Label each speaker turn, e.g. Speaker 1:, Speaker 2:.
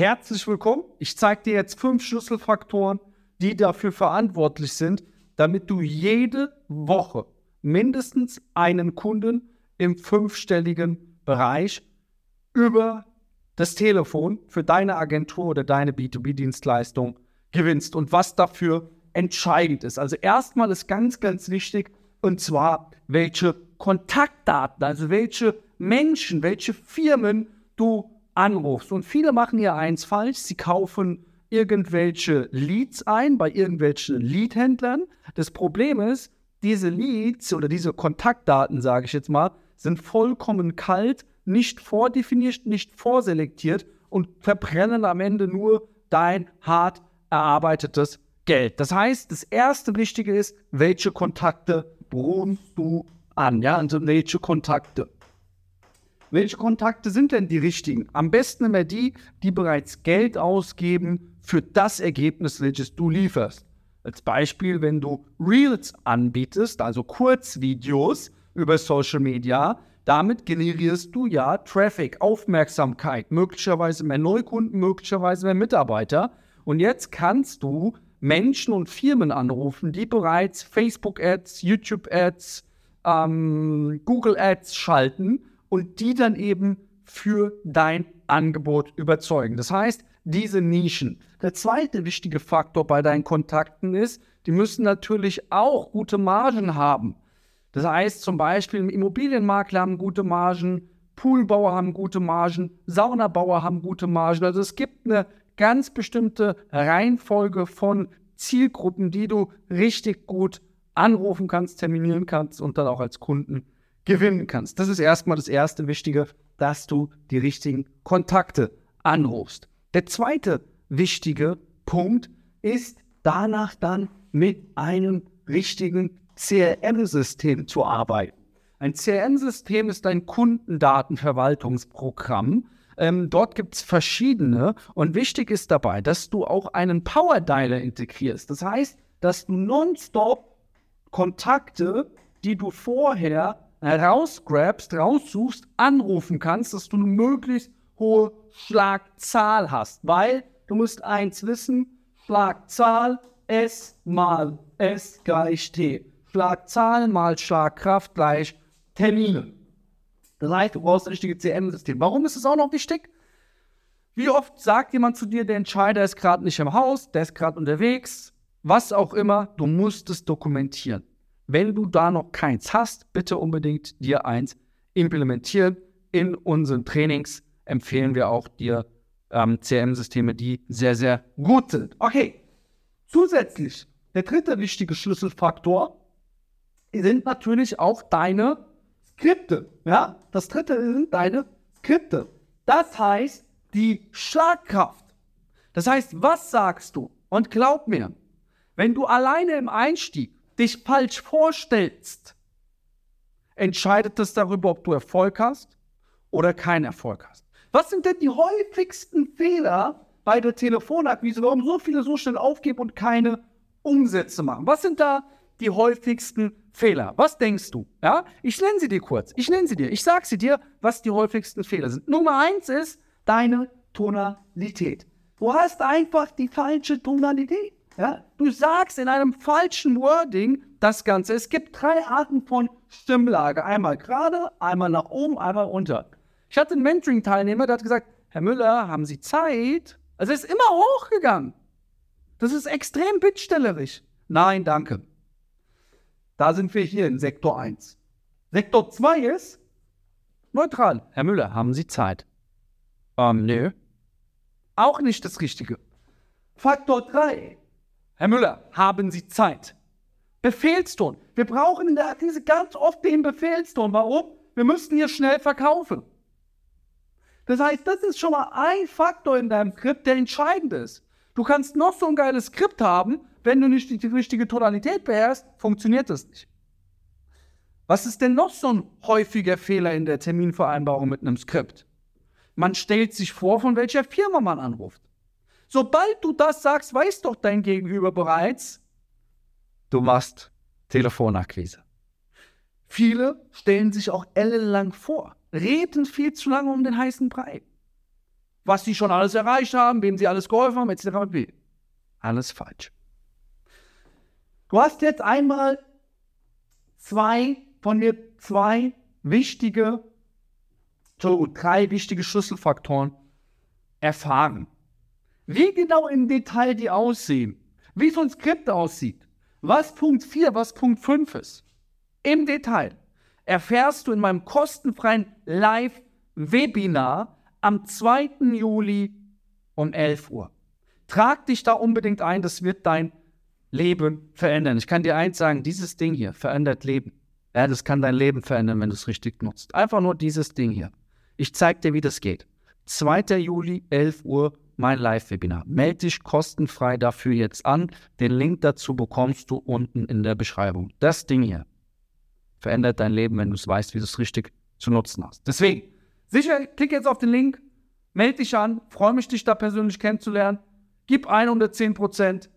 Speaker 1: Herzlich willkommen. Ich zeige dir jetzt fünf Schlüsselfaktoren, die dafür verantwortlich sind, damit du jede Woche mindestens einen Kunden im fünfstelligen Bereich über das Telefon für deine Agentur oder deine B2B-Dienstleistung gewinnst und was dafür entscheidend ist. Also erstmal ist ganz, ganz wichtig, und zwar, welche Kontaktdaten, also welche Menschen, welche Firmen du anrufst. Und viele machen hier eins falsch, sie kaufen irgendwelche Leads ein bei irgendwelchen Leadhändlern. Das Problem ist, diese Leads oder diese Kontaktdaten, sage ich jetzt mal, sind vollkommen kalt, nicht vordefiniert, nicht vorselektiert und verbrennen am Ende nur dein hart erarbeitetes Geld. Das heißt, das erste Wichtige ist, welche Kontakte rufst du an? Ja, also welche Kontakte? Welche Kontakte sind denn die richtigen? Am besten immer die, die bereits Geld ausgeben für das Ergebnis, welches du lieferst. Als Beispiel, wenn du Reels anbietest, also Kurzvideos über Social Media, damit generierst du ja Traffic, Aufmerksamkeit, möglicherweise mehr Neukunden, möglicherweise mehr Mitarbeiter. Und jetzt kannst du Menschen und Firmen anrufen, die bereits Facebook-Ads, YouTube-Ads, ähm, Google-Ads schalten und die dann eben für dein Angebot überzeugen. Das heißt, diese Nischen. Der zweite wichtige Faktor bei deinen Kontakten ist, die müssen natürlich auch gute Margen haben. Das heißt zum Beispiel, Immobilienmakler haben gute Margen, Poolbauer haben gute Margen, Saunabauer haben gute Margen. Also es gibt eine ganz bestimmte Reihenfolge von Zielgruppen, die du richtig gut anrufen kannst, terminieren kannst und dann auch als Kunden gewinnen kannst. Das ist erstmal das erste Wichtige, dass du die richtigen Kontakte anrufst. Der zweite wichtige Punkt ist danach dann mit einem richtigen CRM-System zu arbeiten. Ein CRM-System ist ein Kundendatenverwaltungsprogramm. Ähm, dort gibt es verschiedene und wichtig ist dabei, dass du auch einen Power Dialer integrierst. Das heißt, dass du nonstop Kontakte, die du vorher rausgrabst, raussuchst, anrufen kannst, dass du eine möglichst hohe Schlagzahl hast. Weil du musst eins wissen, Schlagzahl S mal S gleich T. Schlagzahl mal Schlagkraft gleich Termine. Das heißt, du brauchst ein richtiges CM-System. Warum ist es auch noch wichtig? Wie oft sagt jemand zu dir, der Entscheider ist gerade nicht im Haus, der ist gerade unterwegs, was auch immer, du musst es dokumentieren. Wenn du da noch keins hast, bitte unbedingt dir eins implementieren. In unseren Trainings empfehlen wir auch dir ähm, CRM-Systeme, die sehr, sehr gut sind. Okay, zusätzlich, der dritte wichtige Schlüsselfaktor sind natürlich auch deine Skripte. Ja, das dritte sind deine Skripte. Das heißt, die Schlagkraft. Das heißt, was sagst du? Und glaub mir, wenn du alleine im Einstieg dich falsch vorstellst, entscheidet das darüber, ob du Erfolg hast oder keinen Erfolg hast. Was sind denn die häufigsten Fehler bei der Telefonakquise, warum so viele so schnell aufgeben und keine Umsätze machen? Was sind da die häufigsten Fehler? Was denkst du? Ja, ich nenne sie dir kurz. Ich nenne sie dir. Ich sage sie dir, was die häufigsten Fehler sind. Nummer eins ist deine Tonalität. Du hast einfach die falsche Tonalität. Ja? Du sagst in einem falschen Wording das Ganze. Es gibt drei Arten von Stimmlage. Einmal gerade, einmal nach oben, einmal runter. Ich hatte einen Mentoring-Teilnehmer, der hat gesagt, Herr Müller, haben Sie Zeit? Also es ist immer hochgegangen. Das ist extrem bittstellerisch. Nein, danke. Da sind wir hier in Sektor 1. Sektor 2 ist neutral. Herr Müller, haben Sie Zeit? Ähm, nö. Auch nicht das Richtige. Faktor 3. Herr Müller, haben Sie Zeit? Befehlston. Wir brauchen in der Akquise ganz oft den Befehlston. Warum? Wir müssen hier schnell verkaufen. Das heißt, das ist schon mal ein Faktor in deinem Skript, der entscheidend ist. Du kannst noch so ein geiles Skript haben, wenn du nicht die richtige Tonalität beherrschst, funktioniert das nicht. Was ist denn noch so ein häufiger Fehler in der Terminvereinbarung mit einem Skript? Man stellt sich vor, von welcher Firma man anruft. Sobald du das sagst, weiß doch dein Gegenüber bereits, du machst Telefonakquise. Viele stellen sich auch ellenlang vor, reden viel zu lange um den heißen Brei. was sie schon alles erreicht haben, wem sie alles geholfen haben, etc. Alles falsch. Du hast jetzt einmal zwei von mir zwei wichtige, drei wichtige Schlüsselfaktoren erfahren. Wie genau im Detail die aussehen, wie so ein Skript aussieht, was Punkt 4, was Punkt 5 ist, im Detail erfährst du in meinem kostenfreien Live-Webinar am 2. Juli um 11 Uhr. Trag dich da unbedingt ein, das wird dein Leben verändern. Ich kann dir eins sagen, dieses Ding hier verändert Leben. Ja, das kann dein Leben verändern, wenn du es richtig nutzt. Einfach nur dieses Ding hier. Ich zeige dir, wie das geht. 2. Juli, 11 Uhr, mein Live-Webinar. Melde dich kostenfrei dafür jetzt an. Den Link dazu bekommst du unten in der Beschreibung. Das Ding hier verändert dein Leben, wenn du es weißt, wie du es richtig zu nutzen hast. Deswegen, sicher, klick jetzt auf den Link, melde dich an, freue mich, dich da persönlich kennenzulernen. Gib 110 Prozent